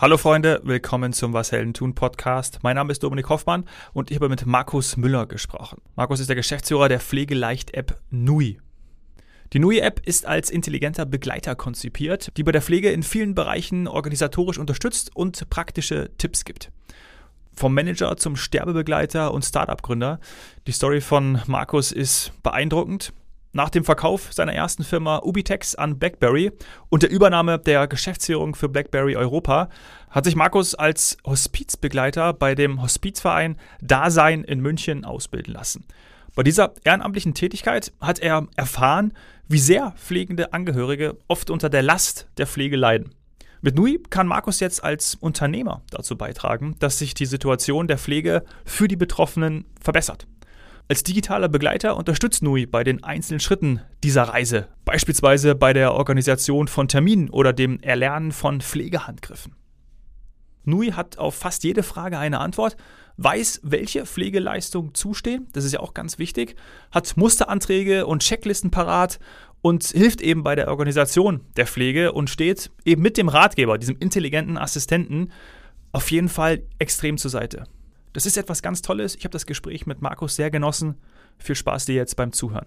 Hallo Freunde, willkommen zum Was Helden tun Podcast. Mein Name ist Dominik Hoffmann und ich habe mit Markus Müller gesprochen. Markus ist der Geschäftsführer der Pflegeleicht-App Nui. Die Nui-App ist als intelligenter Begleiter konzipiert, die bei der Pflege in vielen Bereichen organisatorisch unterstützt und praktische Tipps gibt. Vom Manager zum Sterbebegleiter und Startup-Gründer. Die Story von Markus ist beeindruckend. Nach dem Verkauf seiner ersten Firma Ubitex an BlackBerry und der Übernahme der Geschäftsführung für BlackBerry Europa hat sich Markus als Hospizbegleiter bei dem Hospizverein Dasein in München ausbilden lassen. Bei dieser ehrenamtlichen Tätigkeit hat er erfahren, wie sehr pflegende Angehörige oft unter der Last der Pflege leiden. Mit Nui kann Markus jetzt als Unternehmer dazu beitragen, dass sich die Situation der Pflege für die Betroffenen verbessert. Als digitaler Begleiter unterstützt Nui bei den einzelnen Schritten dieser Reise, beispielsweise bei der Organisation von Terminen oder dem Erlernen von Pflegehandgriffen. Nui hat auf fast jede Frage eine Antwort, weiß, welche Pflegeleistungen zustehen, das ist ja auch ganz wichtig, hat Musteranträge und Checklisten parat und hilft eben bei der Organisation der Pflege und steht eben mit dem Ratgeber, diesem intelligenten Assistenten, auf jeden Fall extrem zur Seite. Das ist etwas ganz Tolles. Ich habe das Gespräch mit Markus sehr genossen. Viel Spaß dir jetzt beim Zuhören.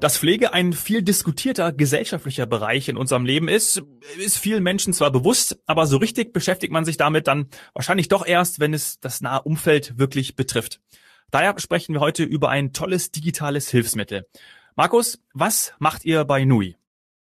Dass Pflege ein viel diskutierter gesellschaftlicher Bereich in unserem Leben ist, ist vielen Menschen zwar bewusst, aber so richtig beschäftigt man sich damit dann wahrscheinlich doch erst, wenn es das nahe Umfeld wirklich betrifft. Daher sprechen wir heute über ein tolles digitales Hilfsmittel. Markus, was macht ihr bei Nui?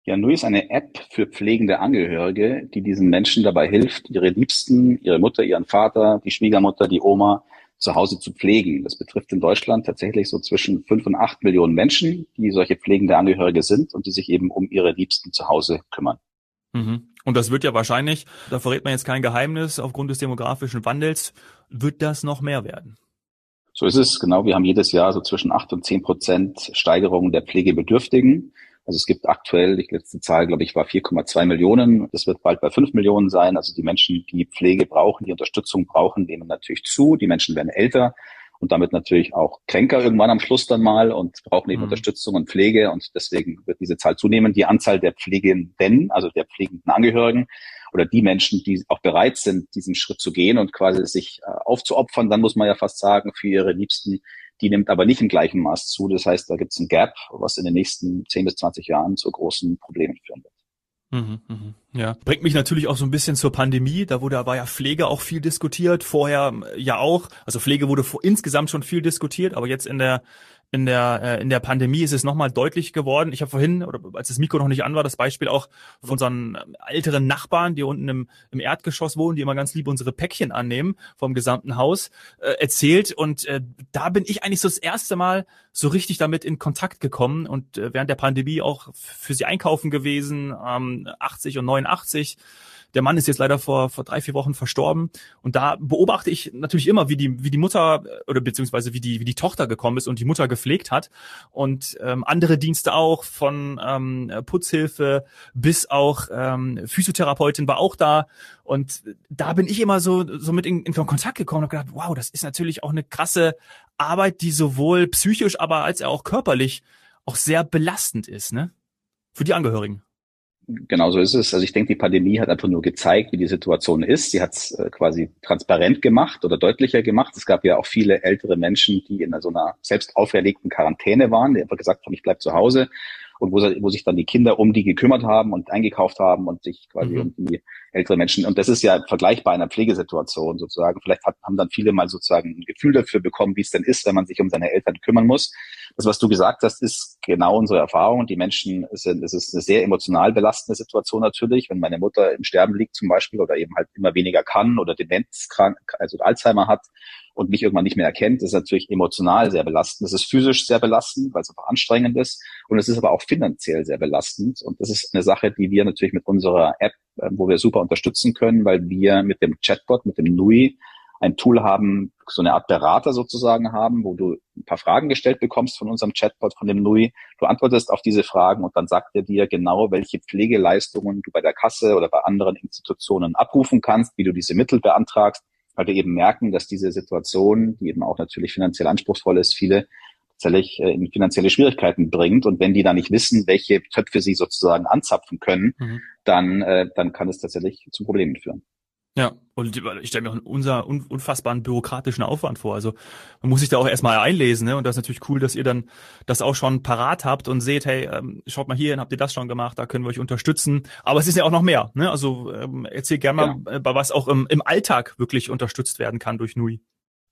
Ja, Nui ist eine App für pflegende Angehörige, die diesen Menschen dabei hilft, ihre Liebsten, ihre Mutter, ihren Vater, die Schwiegermutter, die Oma zu Hause zu pflegen. Das betrifft in Deutschland tatsächlich so zwischen fünf und acht Millionen Menschen, die solche pflegende Angehörige sind und die sich eben um ihre Liebsten zu Hause kümmern. Mhm. Und das wird ja wahrscheinlich, da verrät man jetzt kein Geheimnis, aufgrund des demografischen Wandels, wird das noch mehr werden. So ist es, genau. Wir haben jedes Jahr so zwischen acht und zehn Prozent Steigerung der Pflegebedürftigen. Also es gibt aktuell, die letzte Zahl, glaube ich, war 4,2 Millionen. Das wird bald bei 5 Millionen sein. Also die Menschen, die Pflege brauchen, die Unterstützung brauchen, nehmen natürlich zu. Die Menschen werden älter und damit natürlich auch kränker irgendwann am Schluss dann mal und brauchen eben mhm. Unterstützung und Pflege. Und deswegen wird diese Zahl zunehmen. Die Anzahl der Pflegenden, also der pflegenden Angehörigen oder die Menschen, die auch bereit sind, diesen Schritt zu gehen und quasi sich äh, aufzuopfern, dann muss man ja fast sagen, für ihre Liebsten, die nimmt aber nicht im gleichen Maß zu. Das heißt, da gibt es ein Gap, was in den nächsten 10 bis 20 Jahren zu großen Problemen führen wird. Mhm, mhm. Ja, bringt mich natürlich auch so ein bisschen zur Pandemie. Da wurde aber ja Pflege auch viel diskutiert, vorher ja auch. Also Pflege wurde vor, insgesamt schon viel diskutiert, aber jetzt in der in der, äh, in der Pandemie ist es nochmal deutlich geworden. Ich habe vorhin, oder als das Mikro noch nicht an war, das Beispiel auch von unseren älteren Nachbarn, die unten im, im Erdgeschoss wohnen, die immer ganz lieb unsere Päckchen annehmen vom gesamten Haus, äh, erzählt. Und äh, da bin ich eigentlich so das erste Mal so richtig damit in Kontakt gekommen und äh, während der Pandemie auch für sie einkaufen gewesen, ähm, 80 und 89 der Mann ist jetzt leider vor, vor drei, vier Wochen verstorben. Und da beobachte ich natürlich immer, wie die, wie die Mutter äh, oder beziehungsweise wie die, wie die Tochter gekommen ist und die Mutter gepflegt hat. Und ähm, andere Dienste auch, von ähm, Putzhilfe bis auch ähm, Physiotherapeutin war auch da. Und da bin ich immer so, so mit in, in Kontakt gekommen und gedacht, wow, das ist natürlich auch eine krasse Arbeit, die sowohl psychisch, aber als auch körperlich auch sehr belastend ist, ne? Für die Angehörigen. Genau so ist es. Also ich denke, die Pandemie hat einfach nur gezeigt, wie die Situation ist. Sie hat es äh, quasi transparent gemacht oder deutlicher gemacht. Es gab ja auch viele ältere Menschen, die in so einer selbst auferlegten Quarantäne waren, die einfach gesagt haben, ich bleib zu Hause und wo, wo sich dann die Kinder um die gekümmert haben und eingekauft haben und sich quasi mhm. um die ältere Menschen. Und das ist ja vergleichbar einer Pflegesituation sozusagen. Vielleicht hat, haben dann viele mal sozusagen ein Gefühl dafür bekommen, wie es denn ist, wenn man sich um seine Eltern kümmern muss. Das, was du gesagt hast, ist genau unsere Erfahrung. Die Menschen, es ist eine sehr emotional belastende Situation natürlich, wenn meine Mutter im Sterben liegt zum Beispiel oder eben halt immer weniger kann oder demenzkrank, also Alzheimer hat und mich irgendwann nicht mehr erkennt, ist natürlich emotional sehr belastend. Es ist physisch sehr belastend, weil es einfach anstrengend ist. Und es ist aber auch finanziell sehr belastend. Und das ist eine Sache, die wir natürlich mit unserer App, wo wir super unterstützen können, weil wir mit dem Chatbot, mit dem NUI, ein Tool haben, so eine Art Berater sozusagen haben, wo du ein paar Fragen gestellt bekommst von unserem Chatbot, von dem NUI. Du antwortest auf diese Fragen und dann sagt er dir genau, welche Pflegeleistungen du bei der Kasse oder bei anderen Institutionen abrufen kannst, wie du diese Mittel beantragst weil wir eben merken, dass diese Situation, die eben auch natürlich finanziell anspruchsvoll ist, viele tatsächlich äh, in finanzielle Schwierigkeiten bringt. Und wenn die da nicht wissen, welche Töpfe sie sozusagen anzapfen können, mhm. dann, äh, dann kann es tatsächlich zu Problemen führen. Ja, und ich stelle mir auch unser unfassbaren bürokratischen Aufwand vor. Also man muss sich da auch erstmal einlesen, ne? Und das ist natürlich cool, dass ihr dann das auch schon parat habt und seht, hey, ähm, schaut mal hier, habt ihr das schon gemacht, da können wir euch unterstützen. Aber es ist ja auch noch mehr, ne? Also ähm, erzähl gerne mal, ja. Äh, bei was auch im, im Alltag wirklich unterstützt werden kann durch NUI.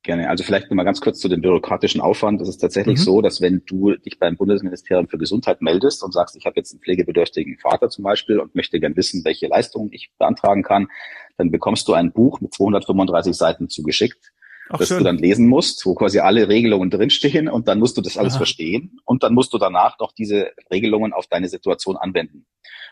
Gerne. Also vielleicht nochmal ganz kurz zu dem bürokratischen Aufwand. Das ist tatsächlich mhm. so, dass wenn du dich beim Bundesministerium für Gesundheit meldest und sagst, ich habe jetzt einen pflegebedürftigen Vater zum Beispiel und möchte gern wissen, welche Leistungen ich beantragen kann, dann bekommst du ein Buch mit 235 Seiten zugeschickt, Ach, das schön. du dann lesen musst, wo quasi alle Regelungen drinstehen und dann musst du das alles Aha. verstehen und dann musst du danach noch diese Regelungen auf deine Situation anwenden.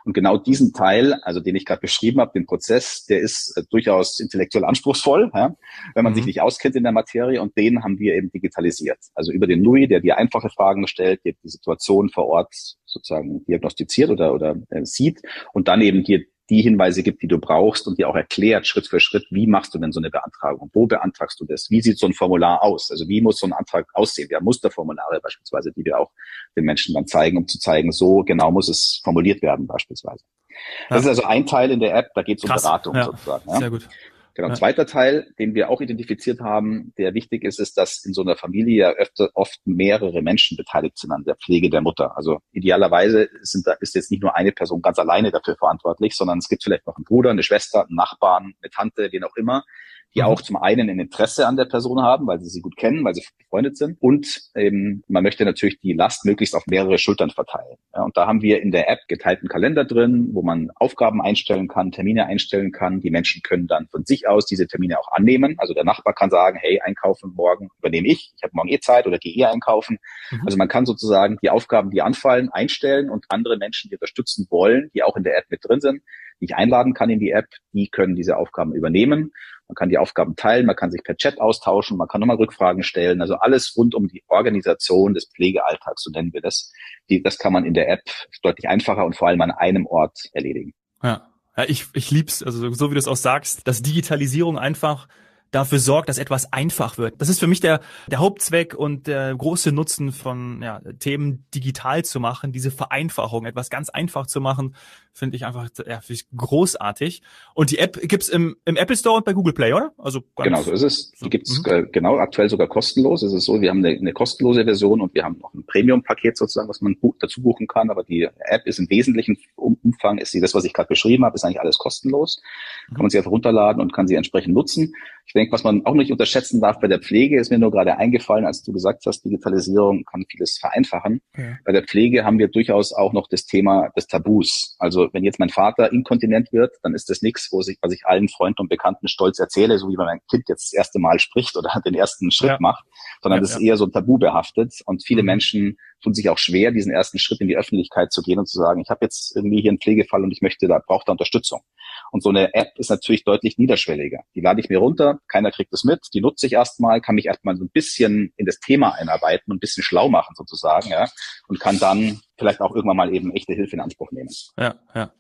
Und genau diesen Teil, also den ich gerade beschrieben habe, den Prozess, der ist äh, durchaus intellektuell anspruchsvoll, ja, wenn man mhm. sich nicht auskennt in der Materie. Und den haben wir eben digitalisiert. Also über den Nui, der dir einfache Fragen stellt, dir die Situation vor Ort sozusagen diagnostiziert oder, oder äh, sieht und dann eben dir die Hinweise gibt, die du brauchst und dir auch erklärt Schritt für Schritt, wie machst du denn so eine Beantragung? Wo beantragst du das? Wie sieht so ein Formular aus? Also wie muss so ein Antrag aussehen? Wir haben Musterformulare beispielsweise, die wir auch den Menschen dann zeigen, um zu zeigen, so genau muss es formuliert werden beispielsweise. Das ja. ist also ein Teil in der App, da geht es um Beratung ja. sozusagen. Ja? Sehr gut. Genau. Ja. Zweiter Teil, den wir auch identifiziert haben, der wichtig ist, ist, dass in so einer Familie ja öfter, oft mehrere Menschen beteiligt sind an der Pflege der Mutter. Also idealerweise sind da, ist jetzt nicht nur eine Person ganz alleine dafür verantwortlich, sondern es gibt vielleicht noch einen Bruder, eine Schwester, einen Nachbarn, eine Tante, wen auch immer, die mhm. auch zum einen ein Interesse an der Person haben, weil sie sie gut kennen, weil sie befreundet sind. Und ähm, man möchte natürlich die Last möglichst auf mehrere Schultern verteilen. Ja, und da haben wir in der App geteilten Kalender drin, wo man Aufgaben einstellen kann, Termine einstellen kann. Die Menschen können dann von sich aus diese Termine auch annehmen. Also der Nachbar kann sagen, hey, einkaufen morgen übernehme ich, ich habe morgen eh Zeit oder gehe eh einkaufen. Mhm. Also man kann sozusagen die Aufgaben, die anfallen, einstellen und andere Menschen, die unterstützen wollen, die auch in der App mit drin sind, ich einladen kann in die App, die können diese Aufgaben übernehmen. Man kann die Aufgaben teilen, man kann sich per Chat austauschen, man kann nochmal Rückfragen stellen. Also alles rund um die Organisation des Pflegealltags, so nennen wir das. Die, das kann man in der App deutlich einfacher und vor allem an einem Ort erledigen. Ja. Ja, ich, ich lieb's, also so wie du es auch sagst, dass Digitalisierung einfach dafür sorgt, dass etwas einfach wird. Das ist für mich der, der Hauptzweck und der große Nutzen von ja, Themen digital zu machen, diese Vereinfachung, etwas ganz einfach zu machen, finde ich einfach ja, find ich großartig. Und die App gibt's im, im Apple Store und bei Google Play, oder? Also genau, so ist es. Die gibt's mhm. äh, genau aktuell sogar kostenlos. Es ist so, wir haben eine, eine kostenlose Version und wir haben noch ein Premium-Paket sozusagen, was man bu dazu buchen kann. Aber die App ist im wesentlichen Umfang, ist sie das, was ich gerade beschrieben habe, ist eigentlich alles kostenlos. Mhm. Kann man sie einfach runterladen und kann sie entsprechend nutzen. Ich denke, was man auch nicht unterschätzen darf bei der Pflege, ist mir nur gerade eingefallen, als du gesagt hast, Digitalisierung kann vieles vereinfachen. Ja. Bei der Pflege haben wir durchaus auch noch das Thema des Tabus. Also wenn jetzt mein Vater inkontinent wird, dann ist das nichts, wo sich, was ich allen Freunden und Bekannten stolz erzähle, so wie wenn mein Kind jetzt das erste Mal spricht oder den ersten Schritt ja. macht, sondern ja, das ist eher so tabu behaftet und viele mhm. Menschen tun sich auch schwer, diesen ersten Schritt in die Öffentlichkeit zu gehen und zu sagen, ich habe jetzt irgendwie hier einen Pflegefall und ich möchte, da braucht da Unterstützung. Und so eine App ist natürlich deutlich niederschwelliger. Die lade ich mir runter, keiner kriegt es mit, die nutze ich erstmal, kann mich erstmal so ein bisschen in das Thema einarbeiten und ein bisschen schlau machen sozusagen, ja, und kann dann vielleicht auch irgendwann mal eben echte Hilfe in Anspruch nehmen. Ja, ja.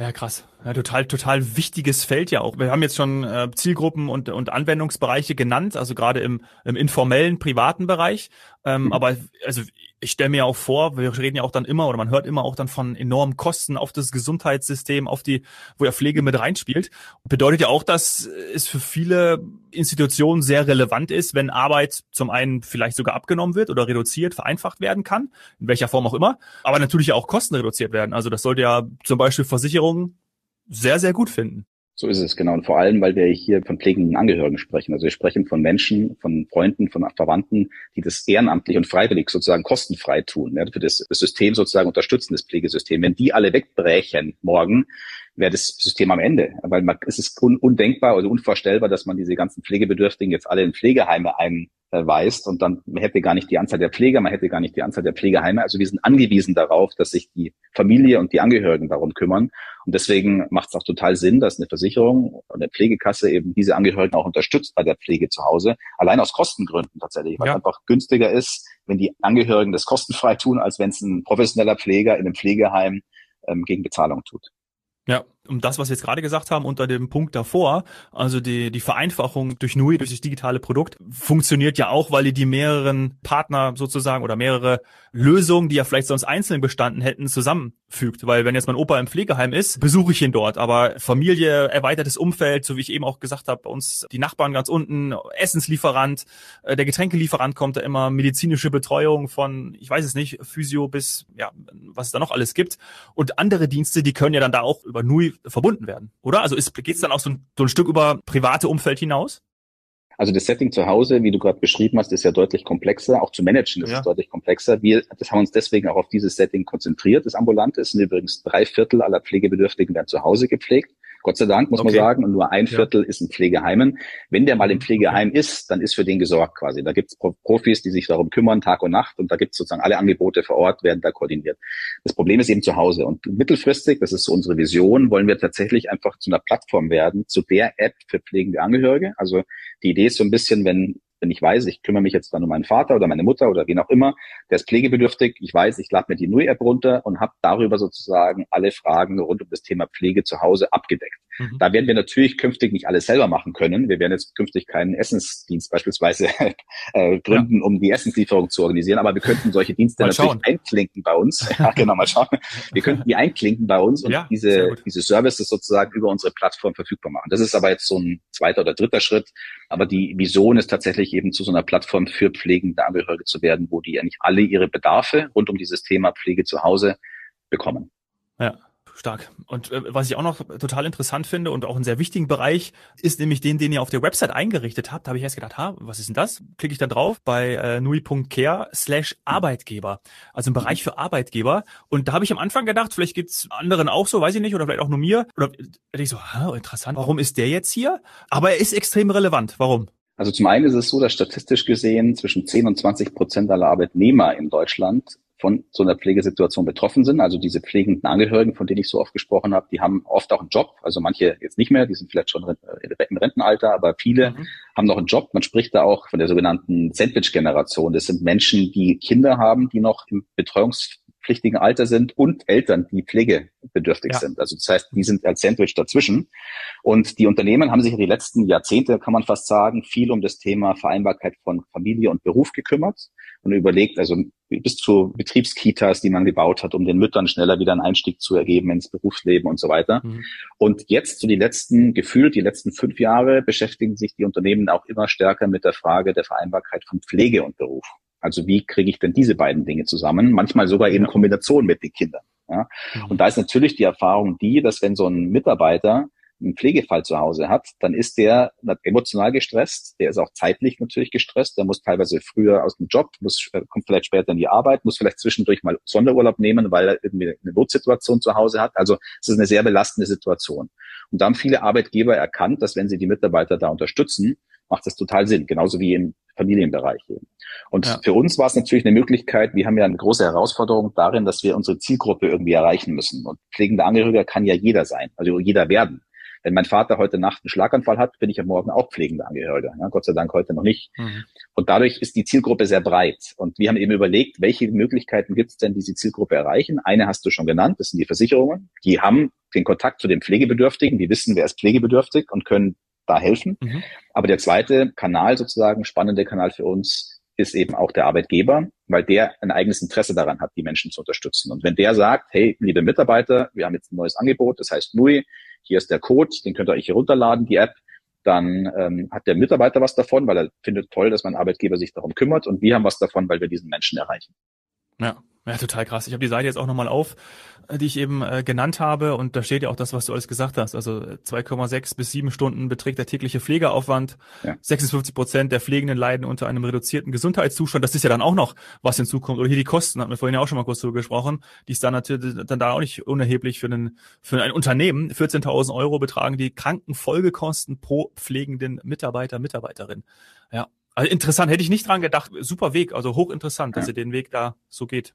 Ja, krass. Ja, total, total wichtiges Feld ja auch. Wir haben jetzt schon äh, Zielgruppen und, und Anwendungsbereiche genannt, also gerade im, im informellen, privaten Bereich. Ähm, mhm. Aber also ich stelle mir auch vor, wir reden ja auch dann immer oder man hört immer auch dann von enormen Kosten auf das Gesundheitssystem, auf die, wo ja Pflege mit reinspielt. Bedeutet ja auch, dass es für viele Institutionen sehr relevant ist, wenn Arbeit zum einen vielleicht sogar abgenommen wird oder reduziert, vereinfacht werden kann, in welcher Form auch immer, aber natürlich auch Kosten reduziert werden. Also das sollte ja zum Beispiel Versicherungen sehr, sehr gut finden. So ist es, genau. Und vor allem, weil wir hier von pflegenden Angehörigen sprechen. Also wir sprechen von Menschen, von Freunden, von Verwandten, die das ehrenamtlich und freiwillig sozusagen kostenfrei tun, ja, für das, System sozusagen unterstützen, das Pflegesystem. Wenn die alle wegbrechen morgen, wäre das System am Ende. Weil man, es ist un, undenkbar oder unvorstellbar, dass man diese ganzen Pflegebedürftigen jetzt alle in Pflegeheime einweist und dann man hätte gar nicht die Anzahl der Pfleger, man hätte gar nicht die Anzahl der Pflegeheime. Also wir sind angewiesen darauf, dass sich die Familie und die Angehörigen darum kümmern. Und deswegen macht es auch total Sinn, dass eine Versicherung oder eine Pflegekasse eben diese Angehörigen auch unterstützt bei der Pflege zu Hause. Allein aus Kostengründen tatsächlich, weil ja. es einfach günstiger ist, wenn die Angehörigen das kostenfrei tun, als wenn es ein professioneller Pfleger in einem Pflegeheim ähm, gegen Bezahlung tut. Ja, um das, was wir jetzt gerade gesagt haben, unter dem Punkt davor, also die, die Vereinfachung durch NUI, durch das digitale Produkt, funktioniert ja auch, weil ihr die mehreren Partner sozusagen oder mehrere Lösungen, die ja vielleicht sonst einzeln bestanden hätten, zusammenfügt. Weil wenn jetzt mein Opa im Pflegeheim ist, besuche ich ihn dort. Aber Familie, erweitertes Umfeld, so wie ich eben auch gesagt habe, bei uns die Nachbarn ganz unten, Essenslieferant, äh, der Getränkelieferant kommt da immer, medizinische Betreuung von, ich weiß es nicht, Physio bis, ja, was es da noch alles gibt. Und andere Dienste, die können ja dann da auch über NUI verbunden werden, oder? Also geht es dann auch so ein, so ein Stück über private Umfeld hinaus? Also das Setting zu Hause, wie du gerade beschrieben hast, ist ja deutlich komplexer. Auch zu managen ist ja. es deutlich komplexer. Wir das haben uns deswegen auch auf dieses Setting konzentriert. Das Ambulante ist übrigens drei Viertel aller Pflegebedürftigen werden zu Hause gepflegt. Gott sei Dank, muss okay. man sagen. Und nur ein Viertel ja. ist in Pflegeheimen. Wenn der mal im Pflegeheim ist, dann ist für den gesorgt quasi. Da gibt es Profis, die sich darum kümmern, Tag und Nacht. Und da gibt es sozusagen alle Angebote vor Ort, werden da koordiniert. Das Problem ist eben zu Hause. Und mittelfristig, das ist so unsere Vision, wollen wir tatsächlich einfach zu einer Plattform werden, zu der App für pflegende Angehörige. Also die Idee ist so ein bisschen, wenn wenn ich weiß, ich kümmere mich jetzt dann um meinen Vater oder meine Mutter oder wen auch immer, der ist pflegebedürftig, ich weiß, ich lade mir die NUI-App runter und habe darüber sozusagen alle Fragen rund um das Thema Pflege zu Hause abgedeckt. Mhm. Da werden wir natürlich künftig nicht alles selber machen können. Wir werden jetzt künftig keinen Essensdienst beispielsweise äh, gründen, ja. um die Essenslieferung zu organisieren, aber wir könnten solche Dienste natürlich einklinken bei uns. ja, genau, mal schauen. Wir könnten die einklinken bei uns und ja, diese, diese Services sozusagen über unsere Plattform verfügbar machen. Das ist aber jetzt so ein zweiter oder dritter Schritt. Aber die Vision ist tatsächlich eben zu so einer Plattform für pflegende Angehörige zu werden, wo die eigentlich alle ihre Bedarfe rund um dieses Thema Pflege zu Hause bekommen. Ja. Stark. Und äh, was ich auch noch total interessant finde und auch einen sehr wichtigen Bereich ist nämlich den, den ihr auf der Website eingerichtet habt. Da habe ich erst gedacht, ha, was ist denn das? Klicke ich da drauf bei äh, nui.care slash Arbeitgeber. Also ein Bereich für Arbeitgeber. Und da habe ich am Anfang gedacht, vielleicht geht's anderen auch so, weiß ich nicht, oder vielleicht auch nur mir. Oder hätte ich so, ha, interessant, warum ist der jetzt hier? Aber er ist extrem relevant. Warum? Also zum einen ist es so, dass statistisch gesehen zwischen 10 und 20 Prozent aller Arbeitnehmer in Deutschland von so einer Pflegesituation betroffen sind. Also diese pflegenden Angehörigen, von denen ich so oft gesprochen habe, die haben oft auch einen Job. Also manche jetzt nicht mehr, die sind vielleicht schon im Rentenalter, aber viele mhm. haben noch einen Job. Man spricht da auch von der sogenannten Sandwich-Generation. Das sind Menschen, die Kinder haben, die noch im Betreuungs pflichtigen Alter sind und Eltern, die pflegebedürftig ja. sind. Also das heißt, die sind als Sandwich dazwischen. Und die Unternehmen haben sich die letzten Jahrzehnte, kann man fast sagen, viel um das Thema Vereinbarkeit von Familie und Beruf gekümmert und überlegt, also bis zu Betriebskitas, die man gebaut hat, um den Müttern schneller wieder einen Einstieg zu ergeben ins Berufsleben und so weiter. Mhm. Und jetzt, so die letzten, gefühlt die letzten fünf Jahre, beschäftigen sich die Unternehmen auch immer stärker mit der Frage der Vereinbarkeit von Pflege und Beruf. Also wie kriege ich denn diese beiden Dinge zusammen? Manchmal sogar eben Kombination mit den Kindern. Ja? Mhm. Und da ist natürlich die Erfahrung die, dass wenn so ein Mitarbeiter einen Pflegefall zu Hause hat, dann ist der emotional gestresst, der ist auch zeitlich natürlich gestresst, der muss teilweise früher aus dem Job, muss, äh, kommt vielleicht später in die Arbeit, muss vielleicht zwischendurch mal Sonderurlaub nehmen, weil er irgendwie eine Notsituation zu Hause hat. Also es ist eine sehr belastende Situation. Und da haben viele Arbeitgeber erkannt, dass wenn sie die Mitarbeiter da unterstützen, macht das total Sinn, genauso wie im Familienbereich eben. Und ja. für uns war es natürlich eine Möglichkeit, wir haben ja eine große Herausforderung darin, dass wir unsere Zielgruppe irgendwie erreichen müssen. Und pflegender Angehöriger kann ja jeder sein, also jeder werden. Wenn mein Vater heute Nacht einen Schlaganfall hat, bin ich am Morgen auch pflegender Angehöriger. Ja, Gott sei Dank heute noch nicht. Mhm. Und dadurch ist die Zielgruppe sehr breit. Und wir haben eben überlegt, welche Möglichkeiten gibt es denn, diese Zielgruppe erreichen? Eine hast du schon genannt, das sind die Versicherungen. Die haben den Kontakt zu den Pflegebedürftigen, die wissen, wer ist pflegebedürftig und können da helfen. Mhm. Aber der zweite Kanal sozusagen, spannende Kanal für uns, ist eben auch der Arbeitgeber, weil der ein eigenes Interesse daran hat, die Menschen zu unterstützen. Und wenn der sagt, hey, liebe Mitarbeiter, wir haben jetzt ein neues Angebot, das heißt NUI, hier ist der Code, den könnt ihr euch hier runterladen, die App, dann ähm, hat der Mitarbeiter was davon, weil er findet toll, dass mein Arbeitgeber sich darum kümmert und wir haben was davon, weil wir diesen Menschen erreichen. Ja, ja, total krass. Ich habe die Seite jetzt auch nochmal auf, äh, die ich eben äh, genannt habe und da steht ja auch das, was du alles gesagt hast. Also 2,6 bis 7 Stunden beträgt der tägliche Pflegeaufwand. Ja. 56 Prozent der Pflegenden leiden unter einem reduzierten Gesundheitszustand. Das ist ja dann auch noch, was hinzukommt. Oder hier die Kosten, hatten wir vorhin ja auch schon mal kurz drüber gesprochen. Die ist dann natürlich dann da auch nicht unerheblich für, einen, für ein Unternehmen. 14.000 Euro betragen die Krankenfolgekosten pro pflegenden Mitarbeiter, Mitarbeiterin. Ja, also interessant, hätte ich nicht dran gedacht. Super Weg, also hochinteressant, ja. dass ihr den Weg da so geht.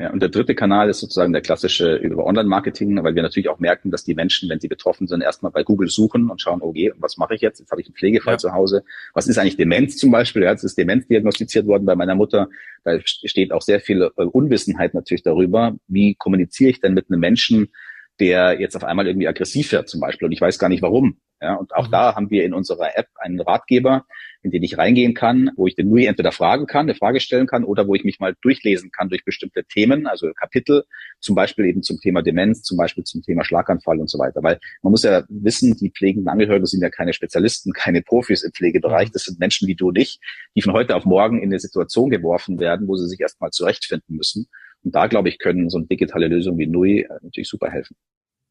Ja, und der dritte Kanal ist sozusagen der klassische über Online-Marketing, weil wir natürlich auch merken, dass die Menschen, wenn sie betroffen sind, erstmal bei Google suchen und schauen, okay, was mache ich jetzt? Jetzt habe ich einen Pflegefall ja. zu Hause. Was ist eigentlich Demenz zum Beispiel? Ja, jetzt ist Demenz diagnostiziert worden bei meiner Mutter. Da steht auch sehr viel äh, Unwissenheit natürlich darüber. Wie kommuniziere ich denn mit einem Menschen, der jetzt auf einmal irgendwie aggressiv wird zum Beispiel und ich weiß gar nicht warum. Ja, und auch mhm. da haben wir in unserer App einen Ratgeber, in den ich reingehen kann, wo ich den Nui entweder fragen kann, eine Frage stellen kann oder wo ich mich mal durchlesen kann durch bestimmte Themen, also Kapitel, zum Beispiel eben zum Thema Demenz, zum Beispiel zum Thema Schlaganfall und so weiter. Weil man muss ja wissen, die pflegenden Angehörigen sind ja keine Spezialisten, keine Profis im Pflegebereich. Mhm. Das sind Menschen wie du und ich, die von heute auf morgen in eine Situation geworfen werden, wo sie sich erstmal zurechtfinden müssen. Und da, glaube ich, können so eine digitale Lösung wie Nui äh, natürlich super helfen.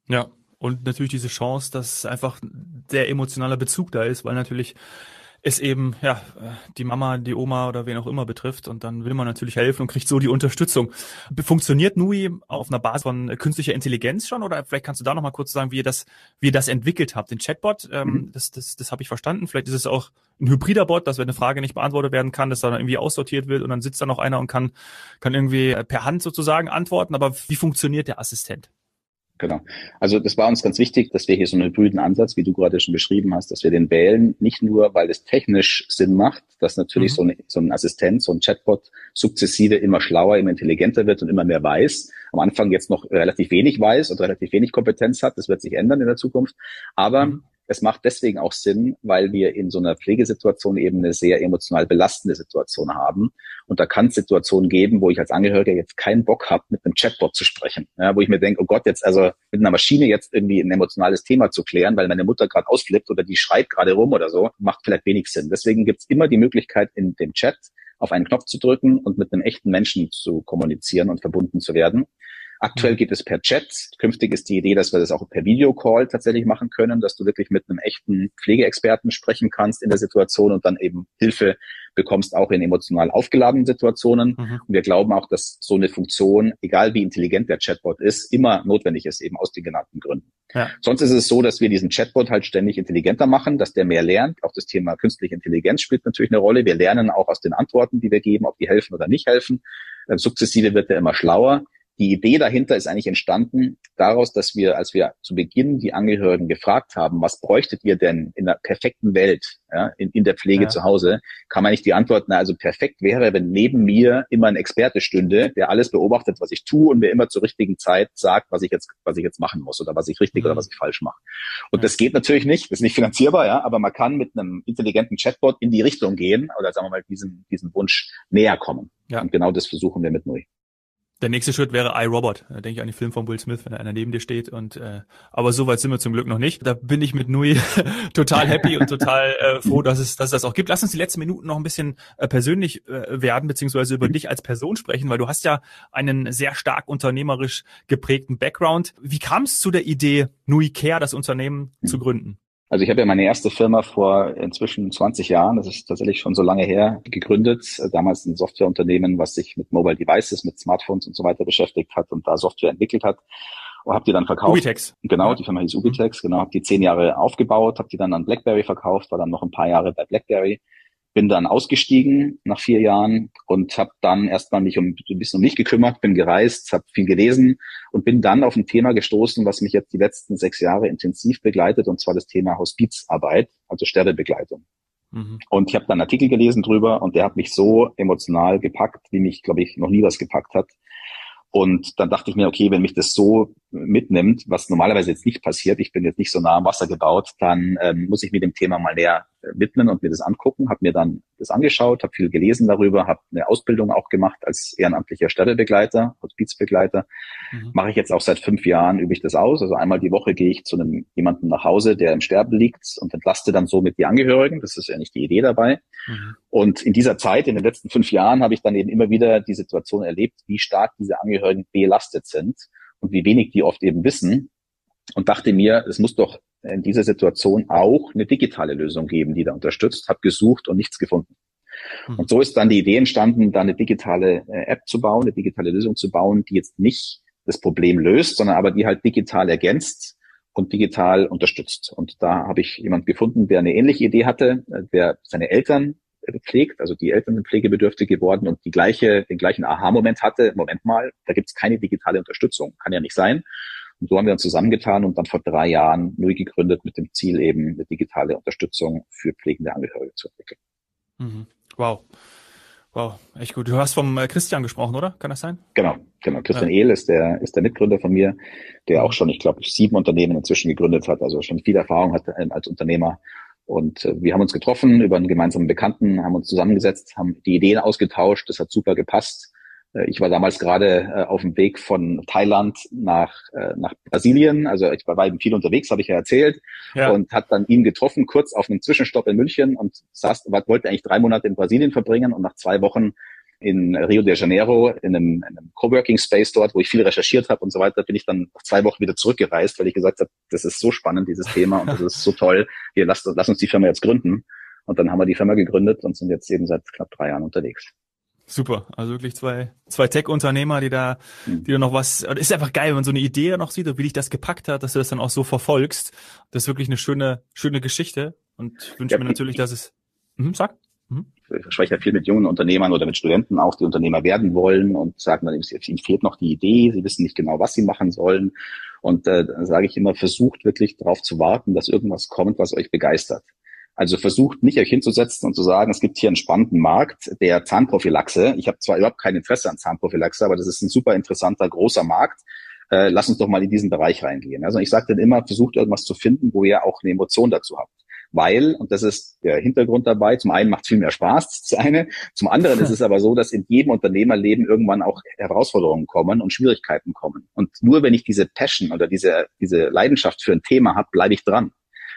Ja, und natürlich diese Chance, dass einfach der emotionale Bezug da ist, weil natürlich es eben ja die Mama, die Oma oder wen auch immer betrifft und dann will man natürlich helfen und kriegt so die Unterstützung. Funktioniert Nui auf einer Basis von künstlicher Intelligenz schon oder vielleicht kannst du da noch mal kurz sagen, wie ihr das wie ihr das entwickelt habt, den Chatbot, ähm, mhm. das das das habe ich verstanden. Vielleicht ist es auch ein hybrider Bot, dass wenn eine Frage nicht beantwortet werden kann, dass dann irgendwie aussortiert wird und dann sitzt da noch einer und kann kann irgendwie per Hand sozusagen antworten, aber wie funktioniert der Assistent? Genau. Also das war uns ganz wichtig, dass wir hier so einen hybriden Ansatz, wie du gerade schon beschrieben hast, dass wir den wählen, nicht nur, weil es technisch Sinn macht, dass natürlich mhm. so, ein, so ein Assistent, so ein Chatbot sukzessive immer schlauer, immer intelligenter wird und immer mehr weiß. Am Anfang jetzt noch relativ wenig weiß und relativ wenig Kompetenz hat. Das wird sich ändern in der Zukunft. Aber mhm. Es macht deswegen auch Sinn, weil wir in so einer Pflegesituation eben eine sehr emotional belastende Situation haben. Und da kann es Situationen geben, wo ich als Angehöriger jetzt keinen Bock habe, mit einem Chatbot zu sprechen. Ja, wo ich mir denke, oh Gott, jetzt also mit einer Maschine jetzt irgendwie ein emotionales Thema zu klären, weil meine Mutter gerade ausflippt oder die schreit gerade rum oder so, macht vielleicht wenig Sinn. Deswegen gibt es immer die Möglichkeit, in dem Chat auf einen Knopf zu drücken und mit einem echten Menschen zu kommunizieren und verbunden zu werden. Aktuell mhm. geht es per Chat. Künftig ist die Idee, dass wir das auch per Videocall tatsächlich machen können, dass du wirklich mit einem echten Pflegeexperten sprechen kannst in der Situation und dann eben Hilfe bekommst, auch in emotional aufgeladenen Situationen. Mhm. Und wir glauben auch, dass so eine Funktion, egal wie intelligent der Chatbot ist, immer notwendig ist, eben aus den genannten Gründen. Ja. Sonst ist es so, dass wir diesen Chatbot halt ständig intelligenter machen, dass der mehr lernt. Auch das Thema künstliche Intelligenz spielt natürlich eine Rolle. Wir lernen auch aus den Antworten, die wir geben, ob die helfen oder nicht helfen. Äh, sukzessive wird er immer schlauer. Die Idee dahinter ist eigentlich entstanden daraus, dass wir, als wir zu Beginn die Angehörigen gefragt haben, was bräuchtet ihr denn in der perfekten Welt, ja, in, in der Pflege ja. zu Hause, kam eigentlich die Antwort, na, also perfekt wäre, wenn neben mir immer ein Experte stünde, der alles beobachtet, was ich tue und mir immer zur richtigen Zeit sagt, was ich jetzt, was ich jetzt machen muss oder was ich richtig mhm. oder was ich falsch mache. Und mhm. das geht natürlich nicht, das ist nicht finanzierbar, ja, aber man kann mit einem intelligenten Chatbot in die Richtung gehen oder sagen wir mal diesem, diesem Wunsch näher kommen. Ja. Und genau das versuchen wir mit Nui. Der nächste Schritt wäre iRobot. Da denke ich an den Film von Will Smith, wenn da einer neben dir steht. Und äh, aber so weit sind wir zum Glück noch nicht. Da bin ich mit Nui total happy und total äh, froh, dass es, dass es das auch gibt. Lass uns die letzten Minuten noch ein bisschen äh, persönlich äh, werden, beziehungsweise über dich als Person sprechen, weil du hast ja einen sehr stark unternehmerisch geprägten Background. Wie kam es zu der Idee, Nui Care, das Unternehmen zu gründen? Also ich habe ja meine erste Firma vor inzwischen 20 Jahren, das ist tatsächlich schon so lange her, gegründet. Damals ein Softwareunternehmen, was sich mit Mobile Devices, mit Smartphones und so weiter beschäftigt hat und da Software entwickelt hat. Und habe die dann verkauft. Ubitex. Genau, die Firma hieß Ubitex, genau, habe die zehn Jahre aufgebaut, habe die dann an BlackBerry verkauft, war dann noch ein paar Jahre bei BlackBerry bin dann ausgestiegen nach vier Jahren und habe dann erstmal mich um ein bisschen um mich gekümmert, bin gereist, habe viel gelesen und bin dann auf ein Thema gestoßen, was mich jetzt die letzten sechs Jahre intensiv begleitet, und zwar das Thema Hospizarbeit, also Sterbebegleitung. Mhm. Und ich habe dann einen Artikel gelesen drüber und der hat mich so emotional gepackt, wie mich, glaube ich, noch nie was gepackt hat. Und dann dachte ich mir, okay, wenn mich das so mitnimmt, was normalerweise jetzt nicht passiert, ich bin jetzt nicht so nah am Wasser gebaut, dann ähm, muss ich mir dem Thema mal näher äh, widmen und mir das angucken. Habe mir dann das angeschaut, habe viel gelesen darüber, habe eine Ausbildung auch gemacht als ehrenamtlicher Stellebegleiter, Hospizbegleiter. Mhm. Mache ich jetzt auch seit fünf Jahren, übe ich das aus. Also einmal die Woche gehe ich zu einem jemanden nach Hause, der im Sterben liegt und entlaste dann somit die Angehörigen. Das ist ja nicht die Idee dabei. Mhm. Und in dieser Zeit, in den letzten fünf Jahren, habe ich dann eben immer wieder die Situation erlebt, wie stark diese Angehörigen belastet sind und wie wenig die oft eben wissen. Und dachte mir, es muss doch in dieser Situation auch eine digitale Lösung geben, die da unterstützt. Habe gesucht und nichts gefunden. Mhm. Und so ist dann die Idee entstanden, da eine digitale äh, App zu bauen, eine digitale Lösung zu bauen, die jetzt nicht das Problem löst, sondern aber die halt digital ergänzt und digital unterstützt. Und da habe ich jemand gefunden, der eine ähnliche Idee hatte, äh, der seine Eltern pflegt, also die Eltern sind pflegebedürftig geworden und die gleiche, den gleichen Aha-Moment hatte, Moment mal, da gibt es keine digitale Unterstützung, kann ja nicht sein. Und so haben wir uns zusammengetan und dann vor drei Jahren neu gegründet mit dem Ziel eben eine digitale Unterstützung für pflegende Angehörige zu entwickeln. Mhm. Wow. Wow, echt gut. Du hast vom äh, Christian gesprochen, oder? Kann das sein? Genau, genau. Christian ja. Ehl ist der, ist der Mitgründer von mir, der auch schon, ich glaube, sieben Unternehmen inzwischen gegründet hat, also schon viel Erfahrung hat äh, als Unternehmer. Und äh, wir haben uns getroffen über einen gemeinsamen Bekannten, haben uns zusammengesetzt, haben die Ideen ausgetauscht. Das hat super gepasst. Äh, ich war damals gerade äh, auf dem Weg von Thailand nach, äh, nach Brasilien. Also ich war eben viel unterwegs, habe ich ja erzählt. Ja. Und hat dann ihn getroffen, kurz auf einem Zwischenstopp in München und saß, wollte eigentlich drei Monate in Brasilien verbringen und nach zwei Wochen in Rio de Janeiro in einem, in einem Coworking Space dort, wo ich viel recherchiert habe und so weiter, bin ich dann nach zwei Wochen wieder zurückgereist, weil ich gesagt habe, das ist so spannend, dieses Thema und das ist so toll. Hier, lass, lass uns die Firma jetzt gründen. Und dann haben wir die Firma gegründet und sind jetzt eben seit knapp drei Jahren unterwegs. Super, also wirklich zwei, zwei Tech-Unternehmer, die da, hm. die da noch was, ist einfach geil, wenn man so eine Idee noch sieht und wie dich das gepackt hat, dass du das dann auch so verfolgst. Das ist wirklich eine schöne, schöne Geschichte und wünsche ja, mir natürlich, dass es, mhm, sag. Mhm. Ich spreche ja viel mit jungen Unternehmern oder mit Studenten auch, die Unternehmer werden wollen und sagen dann, ihnen fehlt noch die Idee, sie wissen nicht genau, was sie machen sollen. Und äh, dann sage ich immer, versucht wirklich darauf zu warten, dass irgendwas kommt, was euch begeistert. Also versucht nicht euch hinzusetzen und zu sagen, es gibt hier einen spannenden Markt der Zahnprophylaxe. Ich habe zwar überhaupt kein Interesse an Zahnprophylaxe, aber das ist ein super interessanter, großer Markt. Äh, lass uns doch mal in diesen Bereich reingehen. Also ich sage dann immer, versucht irgendwas zu finden, wo ihr auch eine Emotion dazu habt. Weil, und das ist der Hintergrund dabei, zum einen macht es viel mehr Spaß, das eine. Zum anderen ist es aber so, dass in jedem Unternehmerleben irgendwann auch Herausforderungen kommen und Schwierigkeiten kommen. Und nur wenn ich diese Passion oder diese, diese Leidenschaft für ein Thema habe, bleibe ich dran.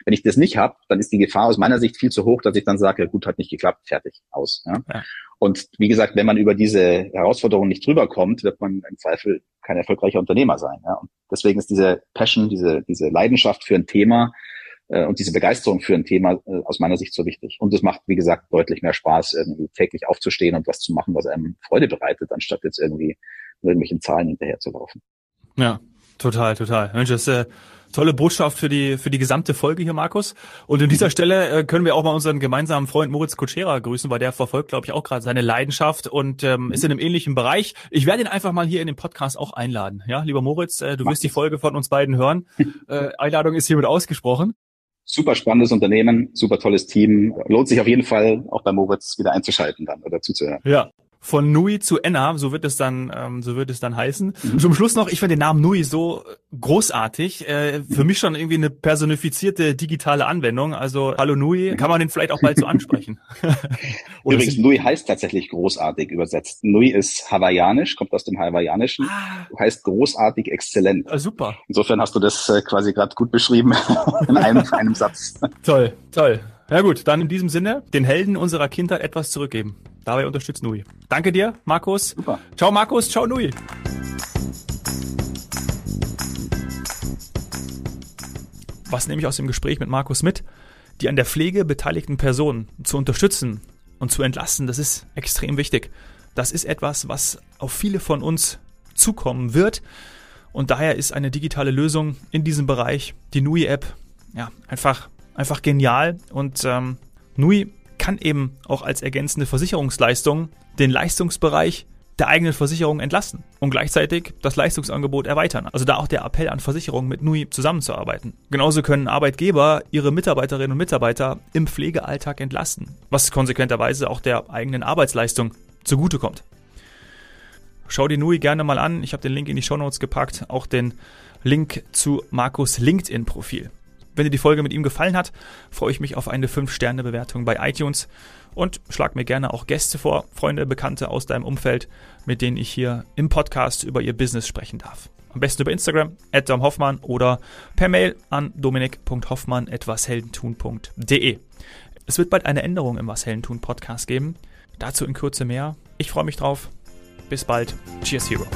Wenn ich das nicht habe, dann ist die Gefahr aus meiner Sicht viel zu hoch, dass ich dann sage, ja, gut, hat nicht geklappt, fertig, aus. Ja? ja. Und wie gesagt, wenn man über diese Herausforderungen nicht drüber kommt, wird man im Zweifel kein erfolgreicher Unternehmer sein. Ja? Und deswegen ist diese Passion, diese, diese Leidenschaft für ein Thema und diese Begeisterung für ein Thema äh, aus meiner Sicht so wichtig. Und es macht, wie gesagt, deutlich mehr Spaß, irgendwie täglich aufzustehen und was zu machen, was einem Freude bereitet, anstatt jetzt irgendwie irgendwelchen Zahlen hinterher zu laufen. Ja, total, total. Mensch, das äh, tolle Botschaft für die, für die gesamte Folge hier, Markus. Und an dieser Stelle äh, können wir auch mal unseren gemeinsamen Freund Moritz Kutschera grüßen, weil der verfolgt, glaube ich, auch gerade seine Leidenschaft und ähm, ist in einem ähnlichen Bereich. Ich werde ihn einfach mal hier in den Podcast auch einladen. Ja, lieber Moritz, äh, du wirst die Folge von uns beiden hören. Äh, Einladung ist hiermit ausgesprochen. Super spannendes Unternehmen, super tolles Team. Lohnt sich auf jeden Fall auch bei Moritz wieder einzuschalten dann oder zuzuhören. Ja, von Nui zu Enna, so wird es dann, ähm, so wird es dann heißen. Mhm. Zum Schluss noch, ich finde den Namen Nui so großartig. Äh, für mich schon irgendwie eine personifizierte digitale Anwendung. Also Hallo Nui, kann man den vielleicht auch bald so ansprechen? Übrigens, Nui heißt tatsächlich großartig übersetzt. Nui ist hawaiianisch, kommt aus dem Hawaiianischen, ah. heißt großartig exzellent. Ah, super. Insofern hast du das äh, quasi gerade gut beschrieben in einem, einem Satz. Toll, toll. Ja gut, dann in diesem Sinne, den Helden unserer Kindheit etwas zurückgeben. Dabei unterstützt Nui. Danke dir, Markus. Super. Ciao, Markus. Ciao, Nui. Was nehme ich aus dem Gespräch mit Markus mit? Die an der Pflege beteiligten Personen zu unterstützen und zu entlasten, das ist extrem wichtig. Das ist etwas, was auf viele von uns zukommen wird. Und daher ist eine digitale Lösung in diesem Bereich, die Nui-App, ja, einfach, einfach genial. Und ähm, Nui kann eben auch als ergänzende Versicherungsleistung den Leistungsbereich der eigenen Versicherung entlasten und gleichzeitig das Leistungsangebot erweitern. Also da auch der Appell an Versicherungen mit NUI zusammenzuarbeiten. Genauso können Arbeitgeber ihre Mitarbeiterinnen und Mitarbeiter im Pflegealltag entlasten, was konsequenterweise auch der eigenen Arbeitsleistung zugutekommt. Schau dir Nui gerne mal an. Ich habe den Link in die Show Notes gepackt, auch den Link zu Markus LinkedIn-Profil. Wenn dir die Folge mit ihm gefallen hat, freue ich mich auf eine 5-Sterne-Bewertung bei iTunes und schlag mir gerne auch Gäste vor, Freunde, Bekannte aus deinem Umfeld, mit denen ich hier im Podcast über ihr Business sprechen darf. Am besten über Instagram, at Hoffmann oder per Mail an dominik.hoffmann.washeldentun.de. Es wird bald eine Änderung im Was Helden tun Podcast geben. Dazu in Kürze mehr. Ich freue mich drauf. Bis bald. Cheers, Hero.